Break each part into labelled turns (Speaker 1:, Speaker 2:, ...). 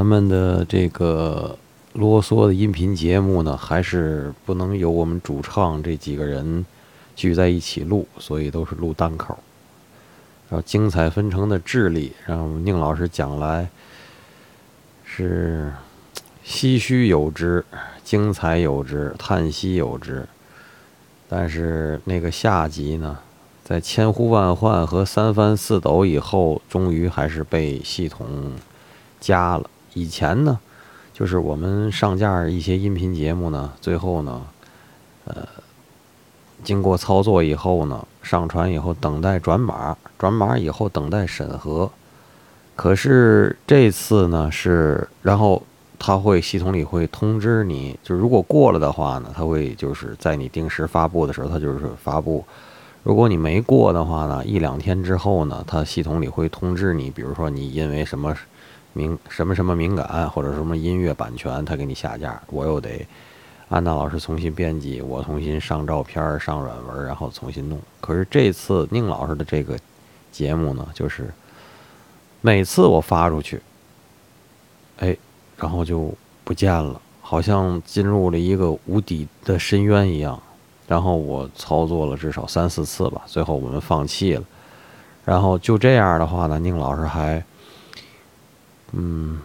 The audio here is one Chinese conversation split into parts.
Speaker 1: 咱们的这个啰嗦的音频节目呢，还是不能由我们主唱这几个人聚在一起录，所以都是录单口。然后精彩纷呈的智力，让宁老师讲来是唏嘘有之，精彩有之，叹息有之。但是那个下集呢，在千呼万唤和三番四抖以后，终于还是被系统加了。以前呢，就是我们上架一些音频节目呢，最后呢，呃，经过操作以后呢，上传以后等待转码，转码以后等待审核。可是这次呢是，然后它会系统里会通知你，就如果过了的话呢，它会就是在你定时发布的时候，它就是发布；如果你没过的话呢，一两天之后呢，它系统里会通知你，比如说你因为什么。敏什么什么敏感，或者什么音乐版权，他给你下架，我又得安娜老师重新编辑，我重新上照片、上软文，然后重新弄。可是这次宁老师的这个节目呢，就是每次我发出去，哎，然后就不见了，好像进入了一个无底的深渊一样。然后我操作了至少三四次吧，最后我们放弃了。然后就这样的话呢，宁老师还。嗯，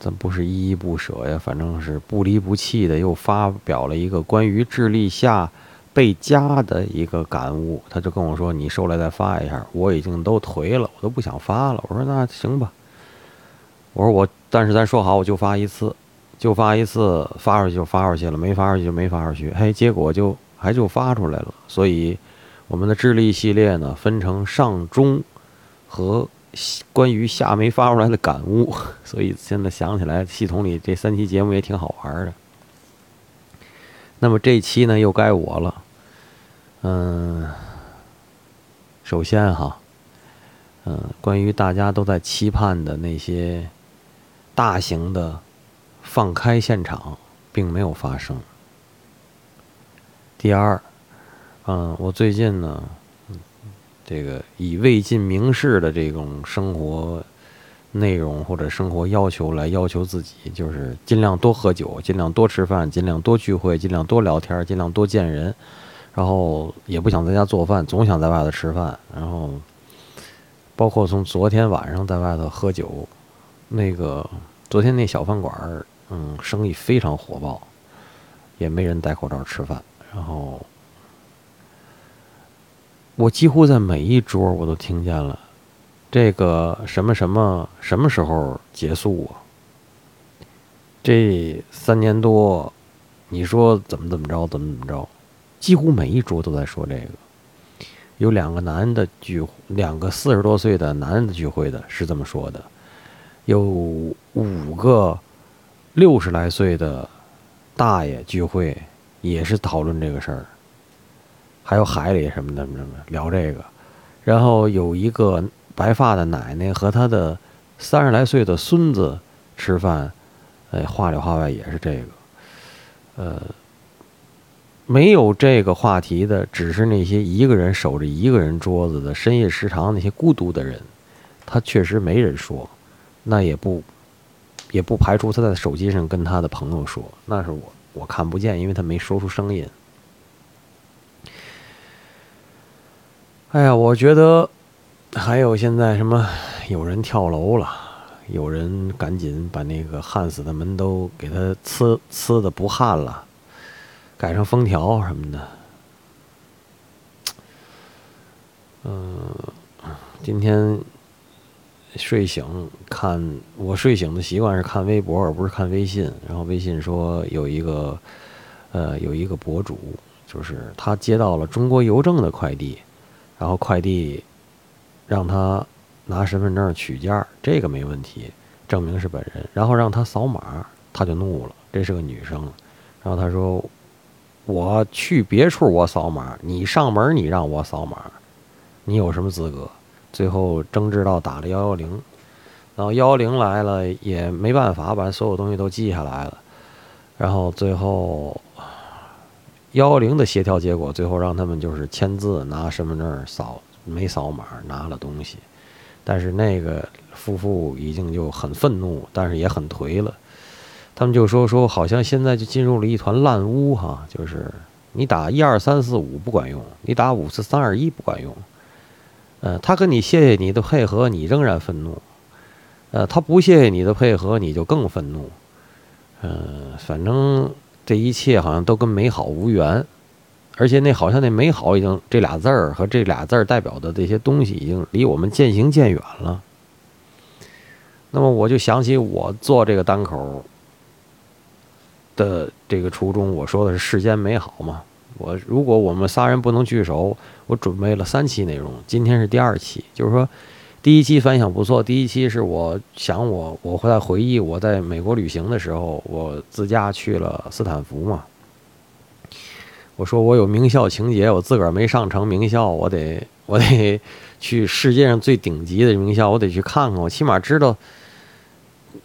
Speaker 1: 咱不是依依不舍呀，反正是不离不弃的，又发表了一个关于智力下被加的一个感悟。他就跟我说：“你收来再发一下。”我已经都颓了，我都不想发了。我说：“那行吧。”我说：“我，但是咱说好，我就发一次，就发一次，发出去就发出去了，没发出去就没发出去。”嘿，结果就还就发出来了。所以，我们的智力系列呢，分成上中和。关于下没发出来的感悟，所以现在想起来，系统里这三期节目也挺好玩的。那么这期呢，又该我了。嗯，首先哈，嗯，关于大家都在期盼的那些大型的放开现场，并没有发生。第二，嗯，我最近呢。这个以未尽明示的这种生活内容或者生活要求来要求自己，就是尽量多喝酒，尽量多吃饭，尽量多聚会，尽量多聊天，尽量多见人，然后也不想在家做饭，总想在外头吃饭，然后包括从昨天晚上在外头喝酒，那个昨天那小饭馆儿，嗯，生意非常火爆，也没人戴口罩吃饭，然后。我几乎在每一桌我都听见了，这个什么什么什么时候结束啊？这三年多，你说怎么怎么着，怎么怎么着？几乎每一桌都在说这个。有两个男的聚，两个四十多岁的男的聚会的是这么说的，有五个六十来岁的大爷聚会也是讨论这个事儿。还有海里什么的什么聊这个，然后有一个白发的奶奶和她的三十来岁的孙子吃饭，哎，话里话外也是这个，呃，没有这个话题的，只是那些一个人守着一个人桌子的深夜食堂那些孤独的人，他确实没人说，那也不也不排除他在手机上跟他的朋友说，那是我我看不见，因为他没说出声音。哎呀，我觉得还有现在什么有人跳楼了，有人赶紧把那个焊死的门都给他呲呲的不焊了，改成封条什么的。嗯，今天睡醒看，我睡醒的习惯是看微博而不是看微信。然后微信说有一个呃有一个博主，就是他接到了中国邮政的快递。然后快递让他拿身份证取件，这个没问题，证明是本人。然后让他扫码，他就怒了。这是个女生，然后他说：“我去别处我扫码，你上门你让我扫码，你有什么资格？”最后争执到打了幺幺零，然后幺幺零来了也没办法，把所有东西都记下来了。然后最后。幺幺零的协调结果，最后让他们就是签字拿身份证扫，没扫码拿了东西，但是那个夫妇已经就很愤怒，但是也很颓了。他们就说说，好像现在就进入了一团烂屋哈，就是你打一二三四五不管用，你打五四三二一不管用。呃，他跟你谢谢你的配合，你仍然愤怒。呃，他不谢谢你的配合，你就更愤怒。嗯，反正这一切好像都跟美好无缘，而且那好像那美好已经这俩字儿和这俩字儿代表的这些东西已经离我们渐行渐远了。那么我就想起我做这个单口的这个初衷，我说的是世间美好嘛。我如果我们仨人不能聚首，我准备了三期内容，今天是第二期，就是说。第一期反响不错。第一期是我想我我会在回忆我在美国旅行的时候，我自驾去了斯坦福嘛。我说我有名校情节，我自个儿没上成名校，我得 我得去世界上最顶级的名校，我得去看看，我起码知道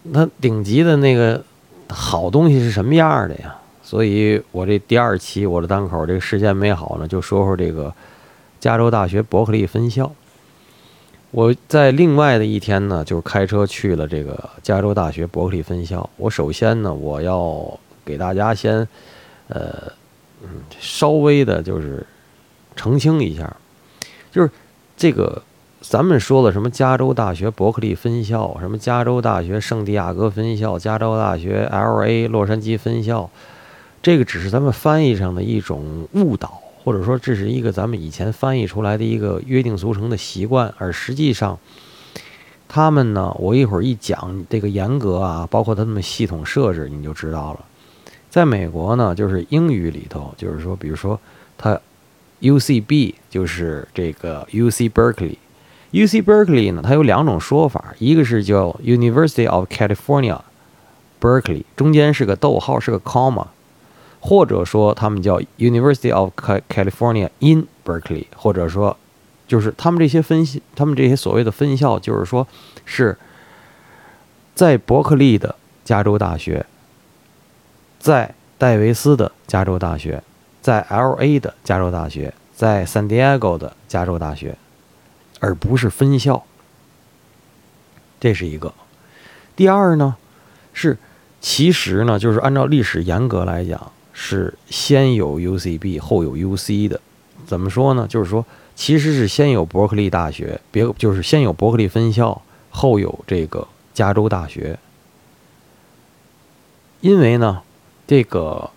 Speaker 1: 那顶级的那个好东西是什么样的呀。所以我这第二期我的单口这个事件美好呢，就说说这个加州大学伯克利分校。我在另外的一天呢，就是开车去了这个加州大学伯克利分校。我首先呢，我要给大家先，呃，嗯，稍微的就是澄清一下，就是这个咱们说的什么加州大学伯克利分校，什么加州大学圣地亚哥分校，加州大学 L.A. 洛杉矶分校，这个只是咱们翻译上的一种误导。或者说这是一个咱们以前翻译出来的一个约定俗成的习惯，而实际上，他们呢，我一会儿一讲这个严格啊，包括他们系统设置，你就知道了。在美国呢，就是英语里头，就是说，比如说，它 U C B 就是这个 U C Berkeley，U C Berkeley 呢，它有两种说法，一个是叫 University of California Berkeley，中间是个逗号，是个 comma。或者说他们叫 University of California in Berkeley，或者说，就是他们这些分析，他们这些所谓的分校，就是说是在伯克利的加州大学，在戴维斯的加州大学，在 L.A. 的加州大学，在 San Diego 的加州大学，而不是分校。这是一个。第二呢，是其实呢，就是按照历史严格来讲。是先有 UCB 后有 UC 的，怎么说呢？就是说，其实是先有伯克利大学，别就是先有伯克利分校，后有这个加州大学。因为呢，这个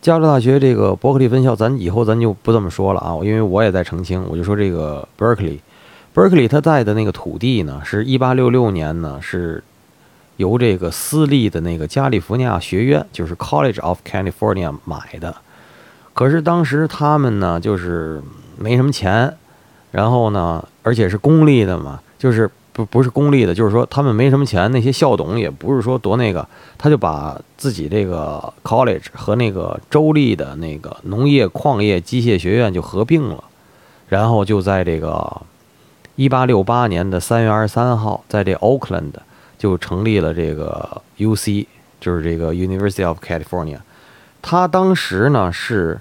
Speaker 1: 加州大学这个伯克利分校，咱以后咱就不这么说了啊，因为我也在澄清，我就说这个 Berkeley，Berkeley 它在的那个土地呢，是一八六六年呢是。由这个私立的那个加利福尼亚学院，就是 College of California 买的。可是当时他们呢，就是没什么钱，然后呢，而且是公立的嘛，就是不不是公立的，就是说他们没什么钱，那些校董也不是说多那个，他就把自己这个 college 和那个州立的那个农业矿业机械学院就合并了，然后就在这个一八六八年的三月二十三号，在这 Oakland。就成立了这个 U.C.，就是这个 University of California。它当时呢是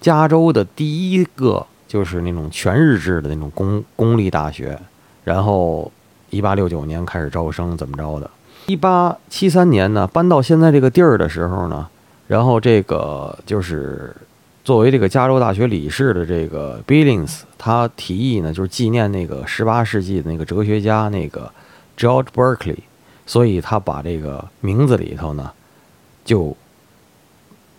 Speaker 1: 加州的第一个，就是那种全日制的那种公公立大学。然后一八六九年开始招生，怎么着的？一八七三年呢搬到现在这个地儿的时候呢，然后这个就是作为这个加州大学理事的这个 Billings，他提议呢就是纪念那个十八世纪的那个哲学家那个 George Berkeley。所以他把这个名字里头呢，就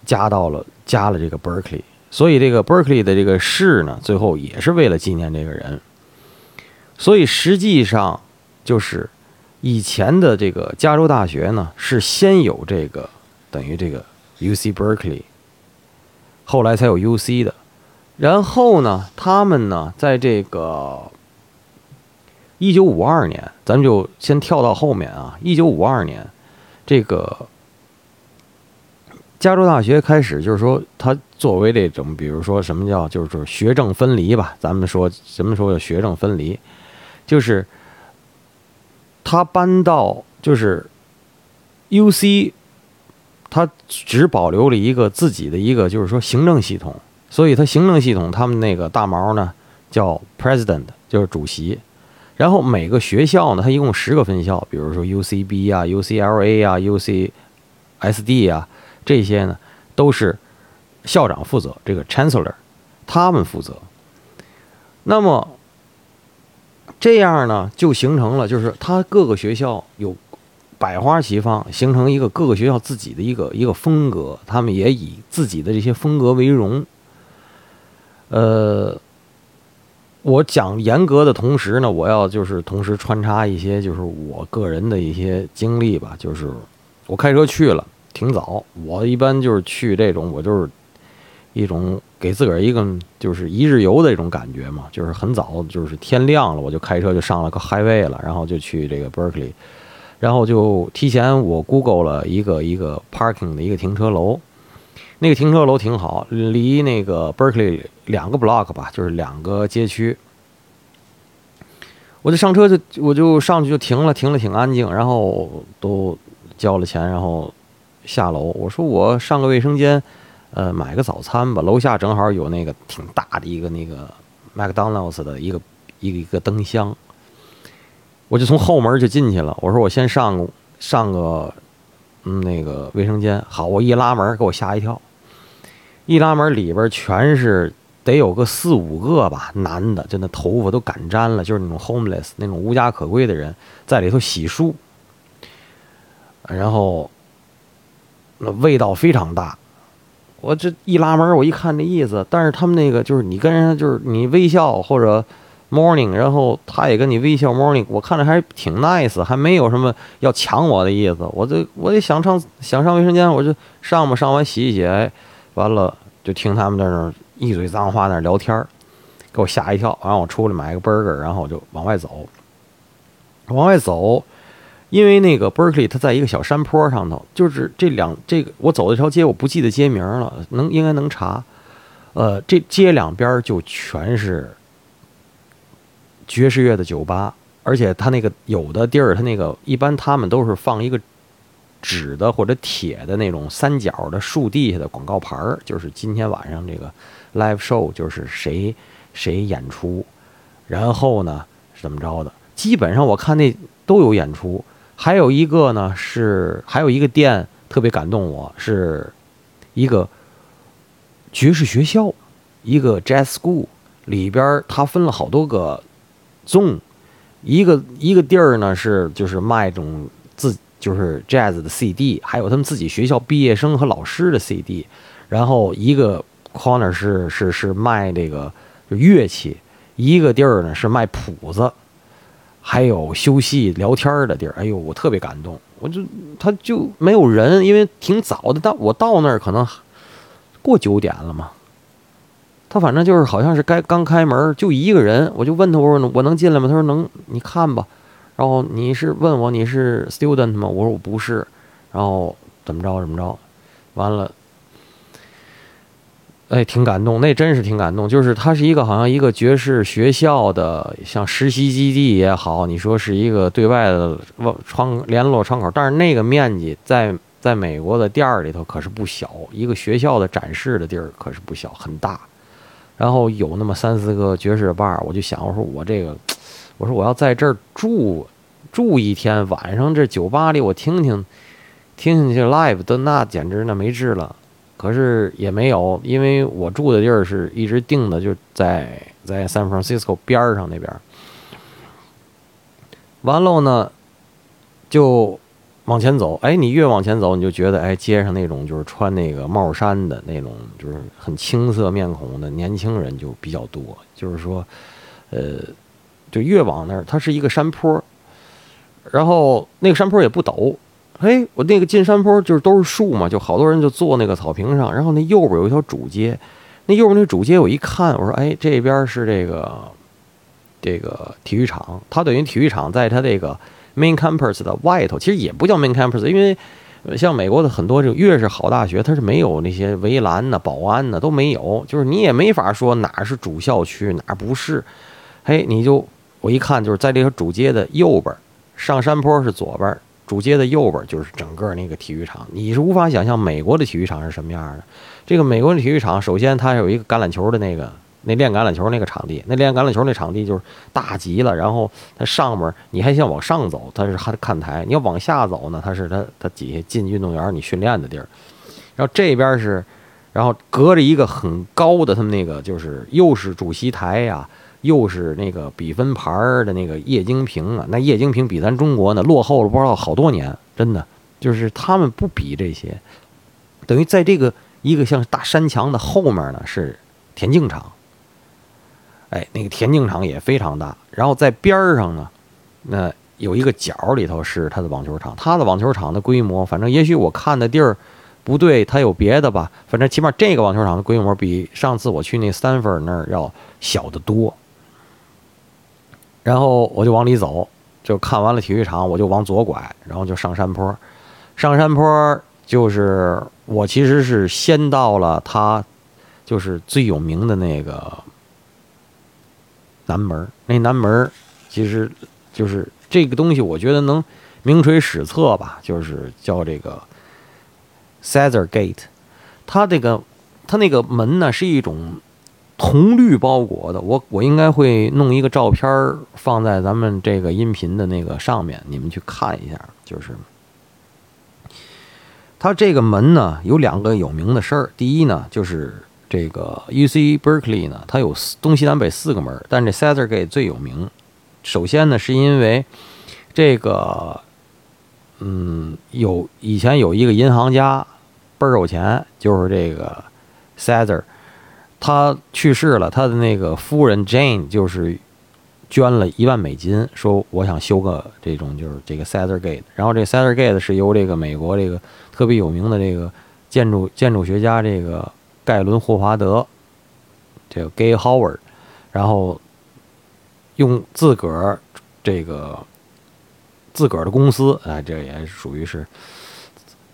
Speaker 1: 加到了加了这个 Berkeley，所以这个 Berkeley 的这个市呢，最后也是为了纪念这个人。所以实际上就是以前的这个加州大学呢，是先有这个等于这个 U C Berkeley，后来才有 U C 的。然后呢，他们呢，在这个。一九五二年，咱们就先跳到后面啊。一九五二年，这个加州大学开始，就是说，它作为这种，比如说什么叫，就是学政分离吧。咱们说什么时候叫学政分离，就是他搬到就是 U C，他只保留了一个自己的一个，就是说行政系统。所以，他行政系统，他们那个大毛呢叫 President。就是主席。然后每个学校呢，它一共十个分校，比如说 UCB 啊、UCLA 啊、UCSD 啊这些呢，都是校长负责，这个 Chancellor 他们负责。那么这样呢，就形成了，就是他各个学校有百花齐放，形成一个各个学校自己的一个一个风格，他们也以自己的这些风格为荣。呃。我讲严格的同时呢，我要就是同时穿插一些就是我个人的一些经历吧。就是我开车去了，挺早。我一般就是去这种，我就是一种给自个儿一个就是一日游的这种感觉嘛。就是很早，就是天亮了，我就开车就上了个 highway 了，然后就去这个 Berkeley，然后就提前我 Google 了一个一个 parking 的一个停车楼。那个停车楼挺好，离那个 Berkeley 两个 block 吧，就是两个街区。我就上车就我就上去就停了，停了挺安静，然后都交了钱，然后下楼。我说我上个卫生间，呃，买个早餐吧。楼下正好有那个挺大的一个那个麦当劳斯的一个一个一个灯箱，我就从后门就进去了。我说我先上上个嗯那个卫生间。好，我一拉门，给我吓一跳。一拉门，里边全是得有个四五个吧，男的，就那头发都干粘了，就是那种 homeless 那种无家可归的人，在里头洗漱。然后那味道非常大。我这一拉门，我一看这意思，但是他们那个就是你跟人就是你微笑或者 morning，然后他也跟你微笑 morning，我看着还挺 nice，还没有什么要抢我的意思。我这我也想上想上卫生间，我就上吧，上完洗一洗。完了，就听他们在那儿一嘴脏话，在那聊天，给我吓一跳。然后我出来买个 burger，然后我就往外走。往外走，因为那个 Berkeley 它在一个小山坡上头，就是这两这个我走这条街，我不记得街名了，能应该能查。呃，这街两边就全是爵士乐的酒吧，而且它那个有的地儿，它那个一般他们都是放一个。纸的或者铁的那种三角的树地下的广告牌儿，就是今天晚上这个 live show，就是谁谁演出，然后呢是怎么着的？基本上我看那都有演出。还有一个呢是还有一个店特别感动我，是一个爵士学校，一个 jazz school 里边它分了好多个 zone，一个一个地儿呢是就是卖这种自。就是 jazz 的 CD，还有他们自己学校毕业生和老师的 CD，然后一个 corner 是是是卖这个乐器，一个地儿呢是卖谱子，还有休息聊天的地儿。哎呦，我特别感动，我就他就没有人，因为挺早的，但我到那儿可能过九点了嘛。他反正就是好像是该刚开门，就一个人，我就问他我说我能进来吗？他说能，你看吧。然后你是问我你是 student 吗？我说我不是。然后怎么着怎么着，完了，哎，挺感动，那真是挺感动。就是他是一个好像一个爵士学校的，像实习基地也好，你说是一个对外的窗联络窗口，但是那个面积在在美国的店儿里头可是不小，一个学校的展示的地儿可是不小，很大。然后有那么三四个爵士吧，我就想，我说我这个。我说我要在这儿住住一天，晚上这酒吧里我听听听听这 live 的那简直那没治了。可是也没有，因为我住的地儿是一直定的，就在在 San Francisco 边上那边。完了呢，就往前走。哎，你越往前走，你就觉得哎，街上那种就是穿那个帽衫的那种，就是很青涩面孔的年轻人就比较多。就是说，呃。就越往那儿，它是一个山坡，然后那个山坡也不陡。嘿，我那个进山坡就是都是树嘛，就好多人就坐那个草坪上。然后那右边有一条主街，那右边那主街我一看，我说：“哎，这边是这个这个体育场。它等于体育场在它这个 main campus 的外头，其实也不叫 main campus，因为像美国的很多这个越是好大学，它是没有那些围栏呢、保安呢都没有，就是你也没法说哪是主校区，哪不是。嘿，你就。我一看，就是在这条主街的右边，上山坡是左边，主街的右边就是整个那个体育场。你是无法想象美国的体育场是什么样的。这个美国的体育场，首先它有一个橄榄球的那个那练橄榄球那个场地，那练橄榄球那场地就是大极了。然后它上面你还想往上走，它是还看台；你要往下走呢，它是它它底下进运动员你训练的地儿。然后这边是，然后隔着一个很高的他们那个就是又是主席台呀，又是那个比分牌的那个液晶屏啊。那液晶屏比咱中国呢落后了不知道好多年，真的就是他们不比这些，等于在这个。一个像大山墙的后面呢是田径场，哎，那个田径场也非常大。然后在边上呢，那有一个角里头是他的网球场。他的网球场的规模，反正也许我看的地儿不对，他有别的吧。反正起码这个网球场的规模比上次我去那三分那儿要小得多。然后我就往里走，就看完了体育场，我就往左拐，然后就上山坡，上山坡。就是我其实是先到了他，就是最有名的那个南门那南门其实就是这个东西，我觉得能名垂史册吧。就是叫这个 c a s a r Gate，它这个它那个门呢是一种铜绿包裹的。我我应该会弄一个照片放在咱们这个音频的那个上面，你们去看一下。就是。它这个门呢有两个有名的事儿。第一呢，就是这个 U C Berkeley 呢，它有东西南北四个门，但这 Sather Gate 最有名。首先呢，是因为这个，嗯，有以前有一个银行家倍儿有钱，就是这个 Sather，他去世了，他的那个夫人 Jane 就是捐了一万美金，说我想修个这种就是这个 Sather Gate。然后这 Sather Gate 是由这个美国这个。特别有名的这个建筑建筑学家，这个盖伦霍华德，这个 Gay Howard，然后用自个儿这个自个儿的公司，哎，这也属于是，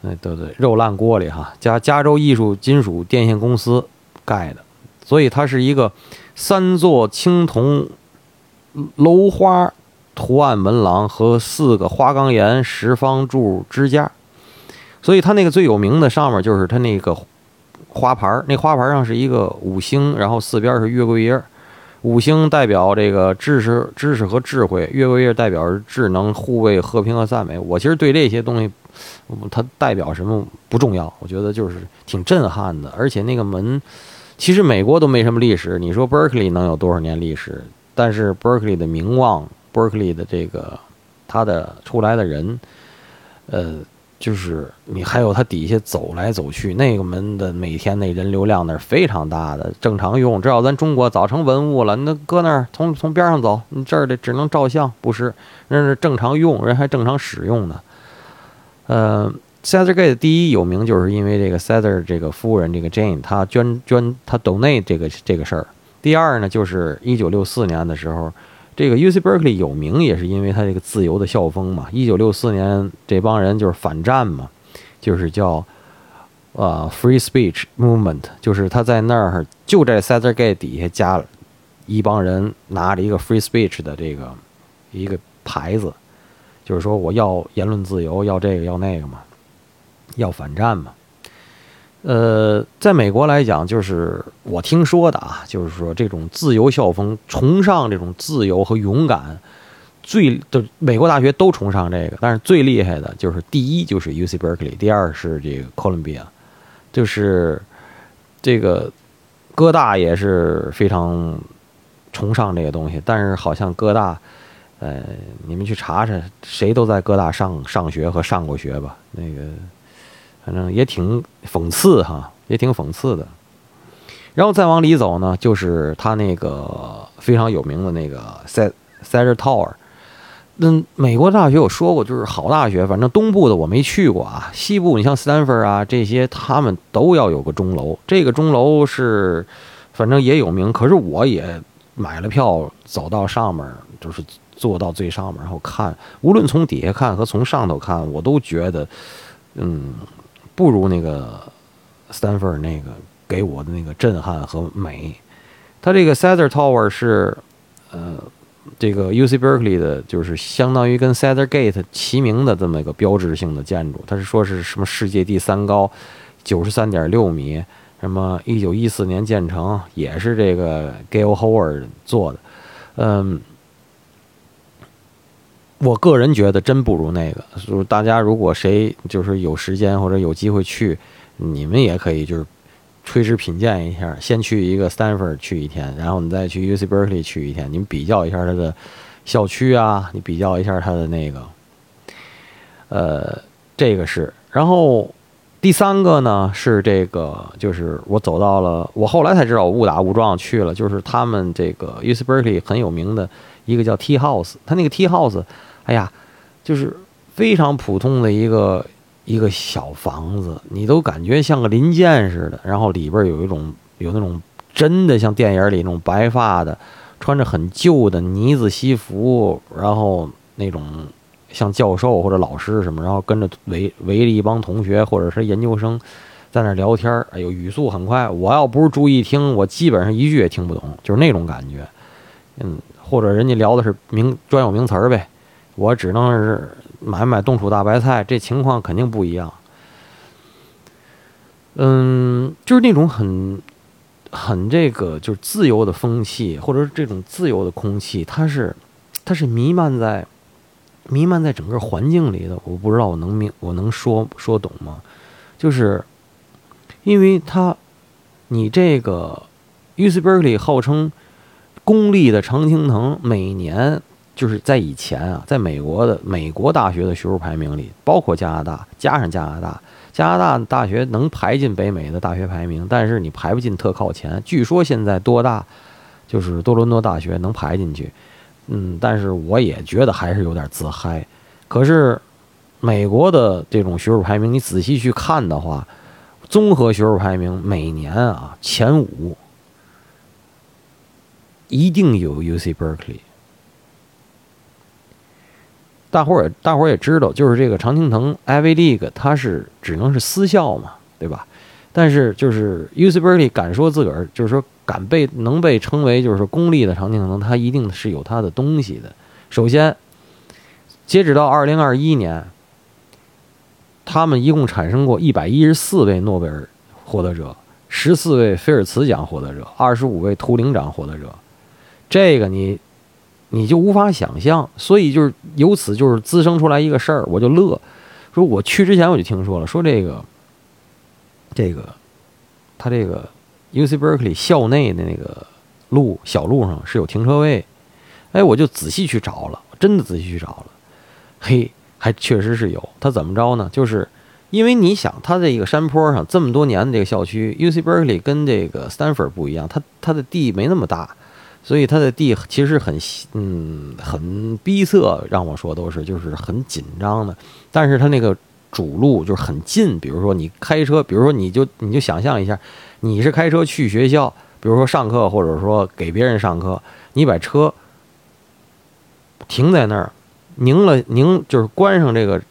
Speaker 1: 哎，对对，肉烂锅里哈，加加州艺术金属电线公司盖的，所以它是一个三座青铜楼花图案门廊和四个花岗岩石方柱支架。所以它那个最有名的上面就是它那个花牌，那花牌上是一个五星，然后四边是月桂叶。五星代表这个知识、知识和智慧，月桂叶代表是智能、护卫、和平和赞美。我其实对这些东西，它代表什么不重要，我觉得就是挺震撼的。而且那个门，其实美国都没什么历史，你说 Berkeley 能有多少年历史？但是 Berkeley 的名望，Berkeley 的这个他的出来的人，呃。就是你还有它底下走来走去，那个门的每天那人流量那是非常大的。正常用，只要咱中国早成文物了，那搁那儿从从边上走，你这儿的只能照相，不是？那是正常用，人还正常使用呢。呃 c e s a r Gate 第一有名，就是因为这个 c e s a r 这个夫人这个 Jane 她捐捐她 donate 这个这个事儿。第二呢，就是一九六四年的时候。这个 U C Berkeley 有名也是因为它这个自由的校风嘛。一九六四年这帮人就是反战嘛，就是叫呃 Free Speech Movement，就是他在那儿就在 c e t h e r Gate 底下加了一帮人拿着一个 Free Speech 的这个一个牌子，就是说我要言论自由，要这个要那个嘛，要反战嘛。呃，在美国来讲，就是我听说的啊，就是说这种自由校风，崇尚这种自由和勇敢，最的美国大学都崇尚这个，但是最厉害的就是第一就是 U C Berkeley，第二是这个哥伦比亚，就是这个哥大也是非常崇尚这个东西，但是好像哥大，呃，你们去查查，谁都在哥大上上学和上过学吧，那个。反正也挺讽刺哈，也挺讽刺的。然后再往里走呢，就是他那个非常有名的那个 s s e t Tower。嗯，美国大学我说过，就是好大学。反正东部的我没去过啊，西部你像斯坦福啊这些，他们都要有个钟楼。这个钟楼是，反正也有名。可是我也买了票，走到上面，就是坐到最上面，然后看，无论从底下看和从上头看，我都觉得，嗯。不如那个斯坦福那个给我的那个震撼和美。它这个 c e t h e r Tower 是呃，这个 U C Berkeley 的，就是相当于跟 c e t h e r Gate 齐名的这么一个标志性的建筑。它是说是什么世界第三高，九十三点六米，什么一九一四年建成，也是这个 Gail Howard 做的。嗯，我个人觉得真不如那个。就是大家如果谁就是有时间或者有机会去，你们也可以就是垂直品鉴一下，先去一个 Stanford 去一天，然后你再去 UC Berkeley 去一天，你们比较一下它的校区啊，你比较一下它的那个，呃，这个是。然后第三个呢是这个，就是我走到了，我后来才知道我误打误撞去了，就是他们这个 UC Berkeley 很有名的一个叫 T House，它那个 T House，哎呀，就是非常普通的一个一个小房子，你都感觉像个林间似的，然后里边有一种有那种真的像电影里那种白发的，穿着很旧的呢子西服，然后那种。像教授或者老师什么，然后跟着围围着一帮同学或者是研究生，在那聊天哎呦，语速很快，我要不是注意听，我基本上一句也听不懂，就是那种感觉。嗯，或者人家聊的是名专有名词儿呗，我只能是买买冻储大白菜，这情况肯定不一样。嗯，就是那种很很这个就是自由的风气，或者是这种自由的空气，它是它是弥漫在。弥漫在整个环境里的，我不知道我能明我能说说懂吗？就是，因为它，你这个 UC Berkeley 号称公立的常青藤，每年就是在以前啊，在美国的美国大学的学术排名里，包括加拿大，加上加拿大，加拿大大学能排进北美的大学排名，但是你排不进特靠前。据说现在多大，就是多伦多大学能排进去。嗯，但是我也觉得还是有点自嗨。可是，美国的这种学术排名，你仔细去看的话，综合学术排名每年啊前五一定有 UC Berkeley。大伙儿也大伙儿也知道，就是这个常青藤 Ivy League，它是只能是私校嘛，对吧？但是就是 UC Berkeley 敢说自个儿，就是说。敢被能被称为就是公立的常青藤，它一定是有它的东西的。首先，截止到二零二一年，他们一共产生过一百一十四位诺贝尔获得者，十四位菲尔茨奖获得者，二十五位图灵奖获得者。这个你你就无法想象，所以就是由此就是滋生出来一个事儿，我就乐。说我去之前我就听说了，说这个这个他这个。U C Berkeley 校内的那个路小路上是有停车位，哎，我就仔细去找了，真的仔细去找了，嘿，还确实是有。它怎么着呢？就是因为你想，它这个山坡上这么多年的这个校区，U C Berkeley 跟这个 Stanford 不一样，它它的地没那么大，所以它的地其实很嗯很逼仄，让我说都是就是很紧张的。但是它那个主路就是很近，比如说你开车，比如说你就你就想象一下。你是开车去学校，比如说上课，或者说给别人上课，你把车停在那儿，拧了拧，就是关上这个，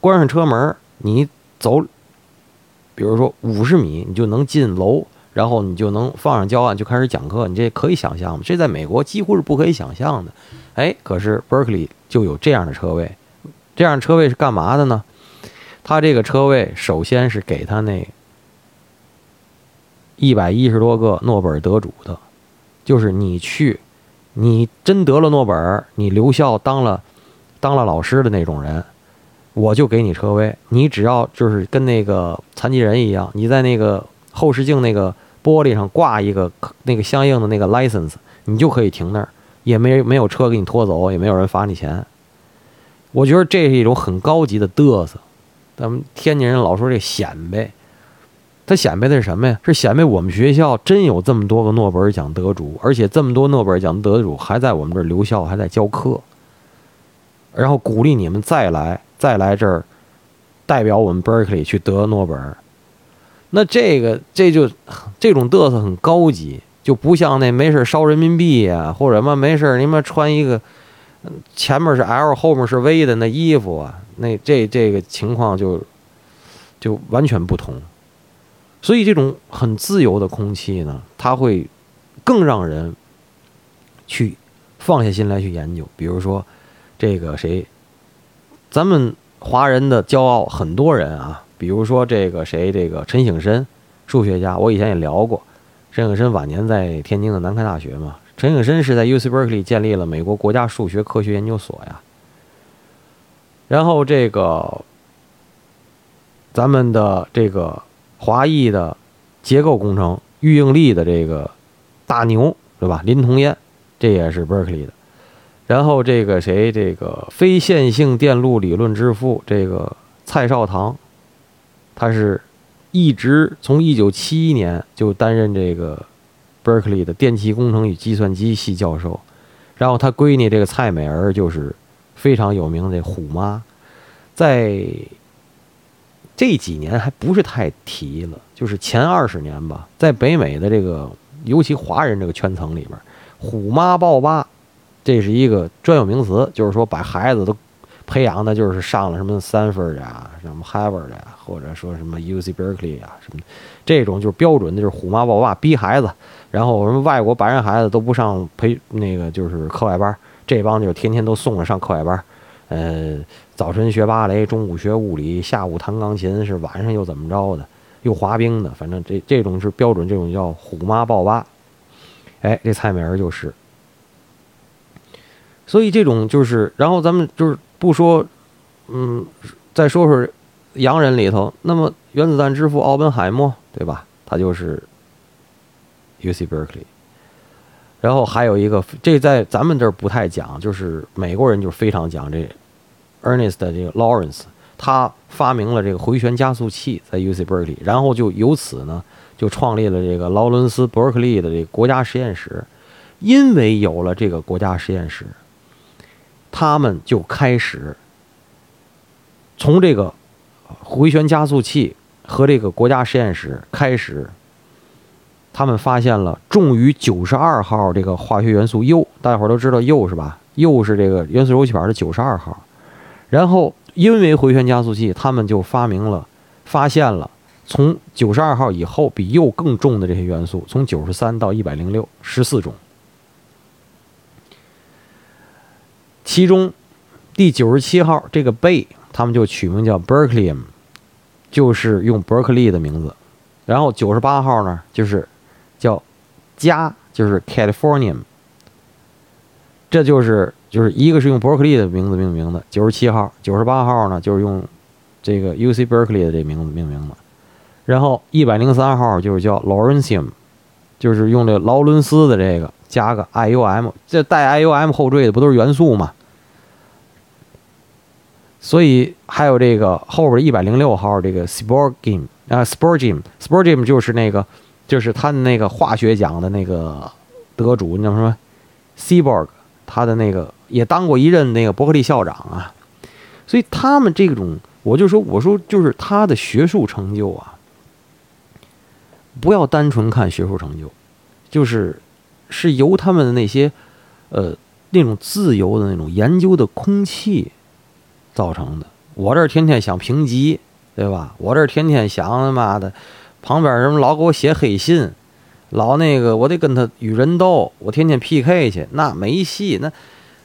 Speaker 1: 关上车门，你走，比如说五十米，你就能进楼，然后你就能放上教案，就开始讲课。你这可以想象吗？这在美国几乎是不可以想象的。哎，可是 Berkeley 就有这样的车位，这样车位是干嘛的呢？他这个车位首先是给他那。一百一十多个诺贝尔得主的，就是你去，你真得了诺贝尔，你留校当了，当了老师的那种人，我就给你车位。你只要就是跟那个残疾人一样，你在那个后视镜那个玻璃上挂一个那个相应的那个 license，你就可以停那儿，也没没有车给你拖走，也没有人罚你钱。我觉得这是一种很高级的嘚瑟，咱们天津人老说这显摆。他显摆的是什么呀？是显摆我们学校真有这么多个诺贝尔奖得主，而且这么多诺贝尔奖得主还在我们这儿留校，还在教课，然后鼓励你们再来，再来这儿，代表我们 Berkeley 去得诺贝尔。那这个这就这种嘚瑟很高级，就不像那没事烧人民币呀，或者什么没事你们穿一个前面是 L 后面是 V 的那衣服啊，那这这个情况就就完全不同。所以，这种很自由的空气呢，它会更让人去放下心来去研究。比如说，这个谁，咱们华人的骄傲，很多人啊，比如说这个谁，这个陈省身，数学家，我以前也聊过。陈省身晚年在天津的南开大学嘛，陈省身是在 U C Berkeley 建立了美国国家数学科学研究所呀。然后这个咱们的这个华裔的结构工程预应力的这个大牛，对吧？林同烟，这也是 Berkeley 的。然后这个谁，这个非线性电路理论之父，这个蔡少棠，他是一直从一九七一年就担任这个 Berkeley 的电气工程与计算机系教授。然后他闺女这个蔡美儿就是非常有名的虎妈，在这几年还不是太提了，就是前二十年吧，在北美的这个尤其华人这个圈层里边，虎妈抱爸。这是一个专有名词，就是说把孩子都培养的，就是上了什么三分的呀，什么 Harvard 呀，或者说什么 U C Berkeley 啊什么，这种就是标准的，就是虎妈抱爸逼孩子。然后什么外国白人孩子都不上培那个就是课外班，这帮就天天都送着上课外班。呃，早晨学芭蕾，中午学物理，下午弹钢琴，是晚上又怎么着的，又滑冰的，反正这这种是标准，这种叫虎妈抱爸。哎，这蔡美儿就是。所以这种就是，然后咱们就是不说，嗯，再说说洋人里头，那么原子弹之父奥本海默，对吧？他就是 U C Berkeley。然后还有一个，这在咱们这儿不太讲，就是美国人就非常讲这 Ernest 这个 Lawrence，他发明了这个回旋加速器在 U C Berkeley，然后就由此呢就创立了这个劳伦斯伯克利的这个国家实验室，因为有了这个国家实验室。他们就开始从这个回旋加速器和这个国家实验室开始，他们发现了重于九十二号这个化学元素铀，大家伙都知道铀是吧？铀是这个元素周期表的九十二号。然后因为回旋加速器，他们就发明了、发现了从九十二号以后比铀更重的这些元素，从九十三到一百零六，十四种。其中，第九十七号这个贝，他们就取名叫 Berkeleyium，就是用伯克利的名字。然后九十八号呢，就是叫加，就是 Californium。这就是就是一个是用伯克利的名字命名的，九十七号、九十八号呢，就是用这个 U C Berkeley 的这名字命名的。然后一百零三号就是叫 Lawrencium，就是用这劳伦斯的这个加个 I U M，这带 I U M 后缀的不都是元素吗？所以还有这个后边一百零六号这个 Sporgim 啊，Sporgim，Sporgim 就是那个，就是他的那个化学奖的那个得主，你叫什么？Seaborg，他的那个也当过一任那个伯克利校长啊。所以他们这种，我就说，我说就是他的学术成就啊，不要单纯看学术成就，就是是由他们的那些呃那种自由的那种研究的空气。造成的，我这天天想评级，对吧？我这天天想他妈的，旁边什么老给我写黑信，老那个我得跟他与人斗，我天天 PK 去，那没戏。那，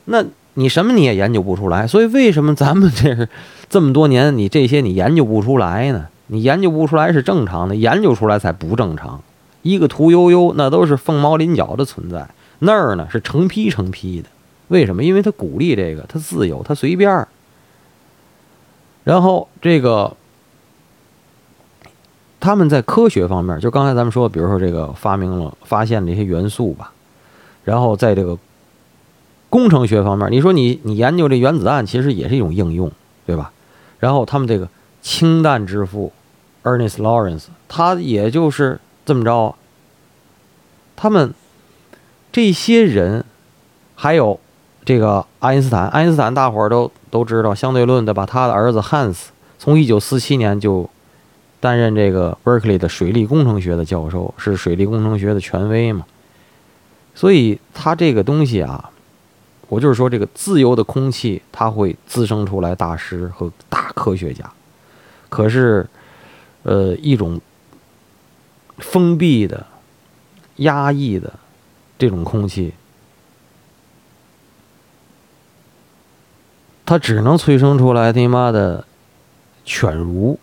Speaker 1: 那你什么你也研究不出来。所以为什么咱们这是这么多年，你这些你研究不出来呢？你研究不出来是正常的，研究出来才不正常。一个屠呦呦，那都是凤毛麟角的存在，那儿呢是成批成批的。为什么？因为他鼓励这个，他自由，他随便。然后这个，他们在科学方面，就刚才咱们说，比如说这个发明了、发现了一些元素吧。然后在这个工程学方面，你说你你研究这原子弹，其实也是一种应用，对吧？然后他们这个氢弹之父 Ernest Lawrence，他也就是这么着。他们这些人，还有这个爱因斯坦，爱因斯坦大伙儿都。都知道相对论的，把他的儿子汉斯从一九四七年就担任这个 Berkeley 的水利工程学的教授，是水利工程学的权威嘛。所以他这个东西啊，我就是说，这个自由的空气，它会滋生出来大师和大科学家。可是，呃，一种封闭的、压抑的这种空气。他只能催生出来他妈的犬儒，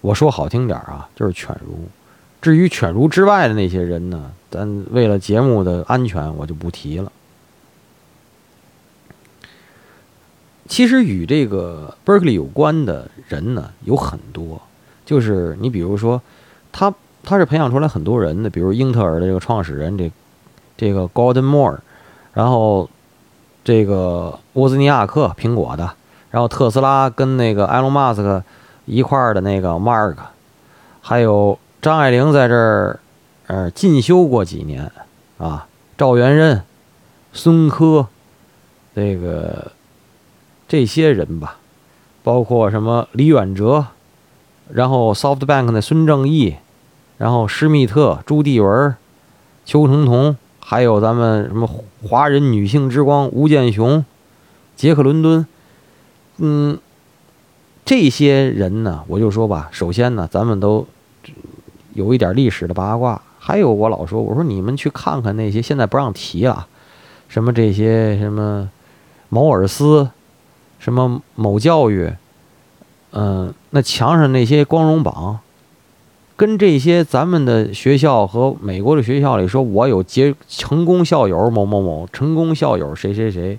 Speaker 1: 我说好听点啊，就是犬儒。至于犬儒之外的那些人呢，咱为了节目的安全，我就不提了。其实与这个 Berkeley 有关的人呢有很多，就是你比如说，他他是培养出来很多人的，比如英特尔的这个创始人这这个 Gordon Moore，然后这个沃兹尼亚克苹果的，然后特斯拉跟那个埃隆马斯克一块的那个 Mark，还有张爱玲在这儿呃进修过几年啊，赵元任、孙科，这个。这些人吧，包括什么李远哲，然后 SoftBank 的孙正义，然后施密特、朱棣文、邱成桐，还有咱们什么华人女性之光吴健雄、杰克伦敦，嗯，这些人呢，我就说吧，首先呢，咱们都有一点历史的八卦，还有我老说，我说你们去看看那些现在不让提了，什么这些什么毛尔斯。什么某教育，嗯，那墙上那些光荣榜，跟这些咱们的学校和美国的学校里说，我有结成功校友某某某，成功校友谁谁谁，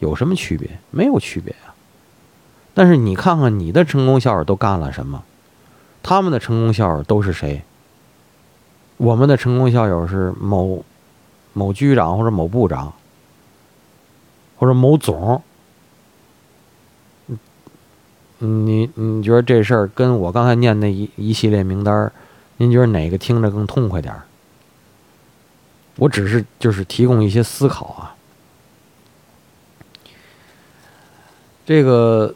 Speaker 1: 有什么区别？没有区别啊。但是你看看你的成功校友都干了什么？他们的成功校友都是谁？我们的成功校友是某某局长或者某部长，或者某总。你你觉得这事儿跟我刚才念那一一系列名单儿您觉得哪个听着更痛快点儿？我只是就是提供一些思考啊。这个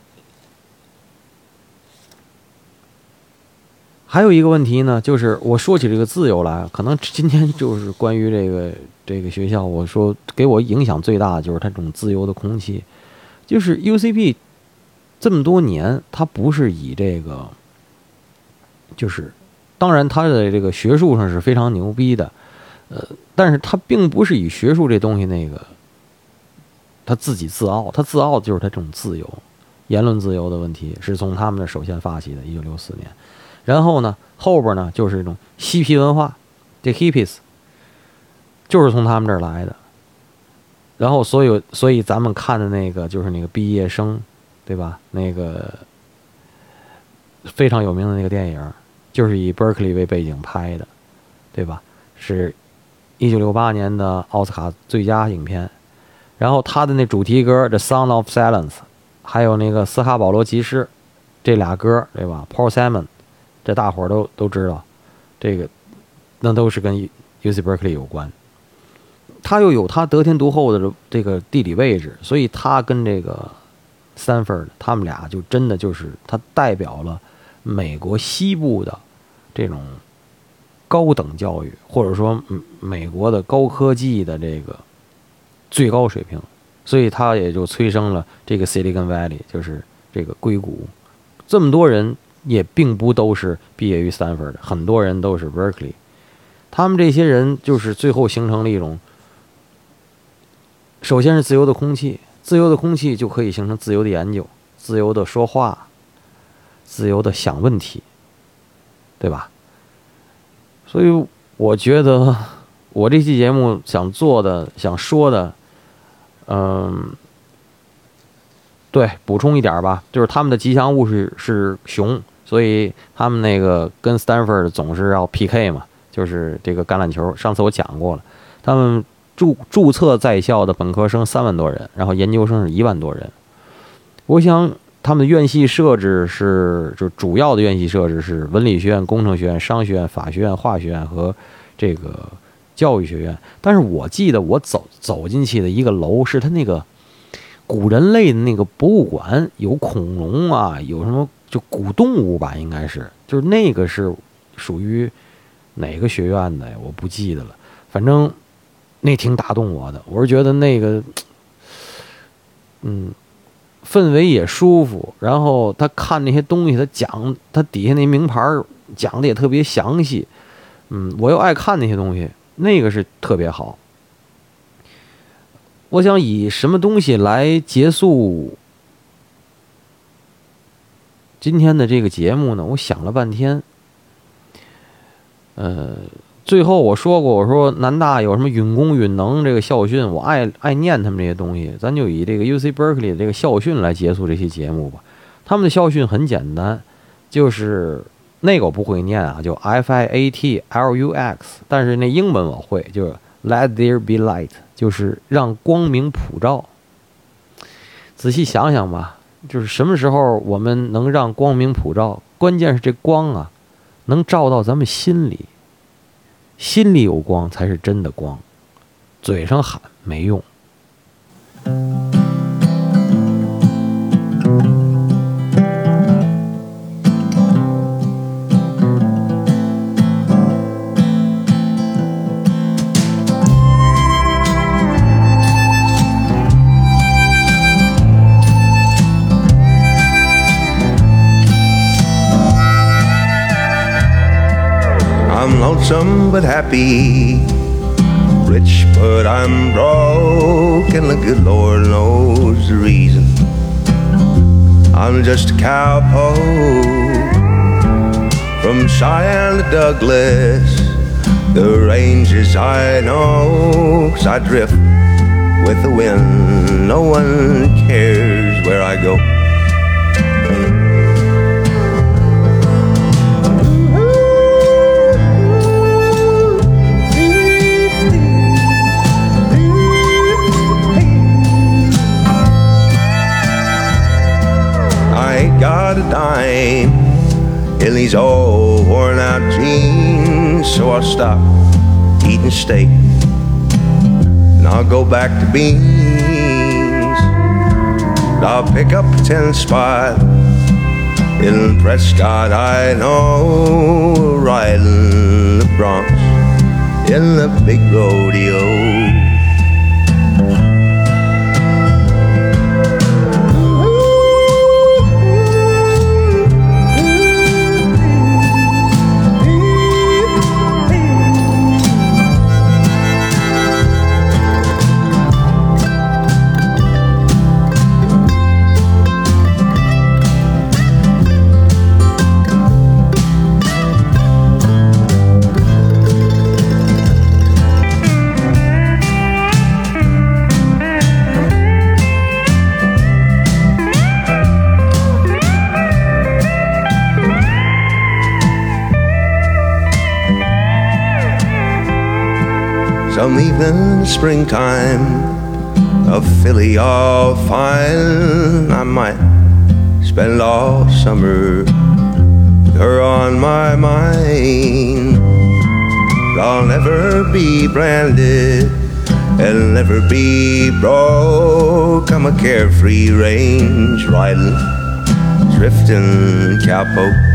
Speaker 1: 还有一个问题呢，就是我说起这个自由来，可能今天就是关于这个这个学校，我说给我影响最大的就是它这种自由的空气，就是 UCP。这么多年，他不是以这个，就是，当然他的这个学术上是非常牛逼的，呃，但是他并不是以学术这东西那个，他自己自傲，他自傲就是他这种自由，言论自由的问题是从他们那首先发起的，一九六四年，然后呢，后边呢就是这种嬉皮文化，这 hippies，就是从他们这儿来的，然后所有所以咱们看的那个就是那个毕业生。对吧？那个非常有名的那个电影，就是以 Berkeley 为背景拍的，对吧？是一九六八年的奥斯卡最佳影片。然后他的那主题歌《The Sound of Silence》，还有那个斯哈保罗骑士这俩歌，对吧？Paul Simon，这大伙儿都都知道，这个那都是跟 UC Berkeley 有关。他又有他得天独厚的这个地理位置，所以他跟这个。三分的，他们俩就真的就是他代表了美国西部的这种高等教育，或者说美国的高科技的这个最高水平，所以他也就催生了这个 Silicon Valley，就是这个硅谷。这么多人也并不都是毕业于三分的，很多人都是 Berkeley。他们这些人就是最后形成了一种，首先是自由的空气。自由的空气就可以形成自由的研究，自由的说话，自由的想问题，对吧？所以我觉得我这期节目想做的、想说的，嗯，对，补充一点吧，就是他们的吉祥物是是熊，所以他们那个跟 Stanford 总是要 PK 嘛，就是这个橄榄球。上次我讲过了，他们。注注册在校的本科生三万多人，然后研究生是一万多人。我想他们的院系设置是，就主要的院系设置是文理学院、工程学院、商学院、法学院、化学院和这个教育学院。但是我记得我走走进去的一个楼是他那个古人类的那个博物馆，有恐龙啊，有什么就古动物吧，应该是，就是那个是属于哪个学院的呀？我不记得了，反正。那挺打动我的，我是觉得那个，嗯，氛围也舒服。然后他看那些东西，他讲他底下那名牌讲的也特别详细，嗯，我又爱看那些东西，那个是特别好。我想以什么东西来结束今天的这个节目呢，我想了半天，呃，最后我说过，我说南大有什么允公允能这个校训，我爱爱念他们这些东西，咱就以这个 U C Berkeley 的这个校训来结束这期节目吧。他们的校训很简单，就是那个我不会念啊，就 F I A T L U X，但是那英文我会，就是 Let there be light，就是让光明普照。仔细想想吧。就是什么时候我们能让光明普照？关键是这光啊，能照到咱们心里。心里有光才是真的光，嘴上喊没用。
Speaker 2: Lonesome but happy. Rich but I'm broke, and the good Lord knows the reason. I'm just a cowpoke from Cheyenne to Douglas. The ranges I know, cause I drift with the wind. No one cares where I go. Go back to beans. I'll pick up a 10 spot in Prescott, I know, riding the broncs in the big rodeo. Even springtime of Philly all fine. I might spend all summer her on my mind. I'll never be branded and never be broke. I'm a carefree range riding, drifting cowpoke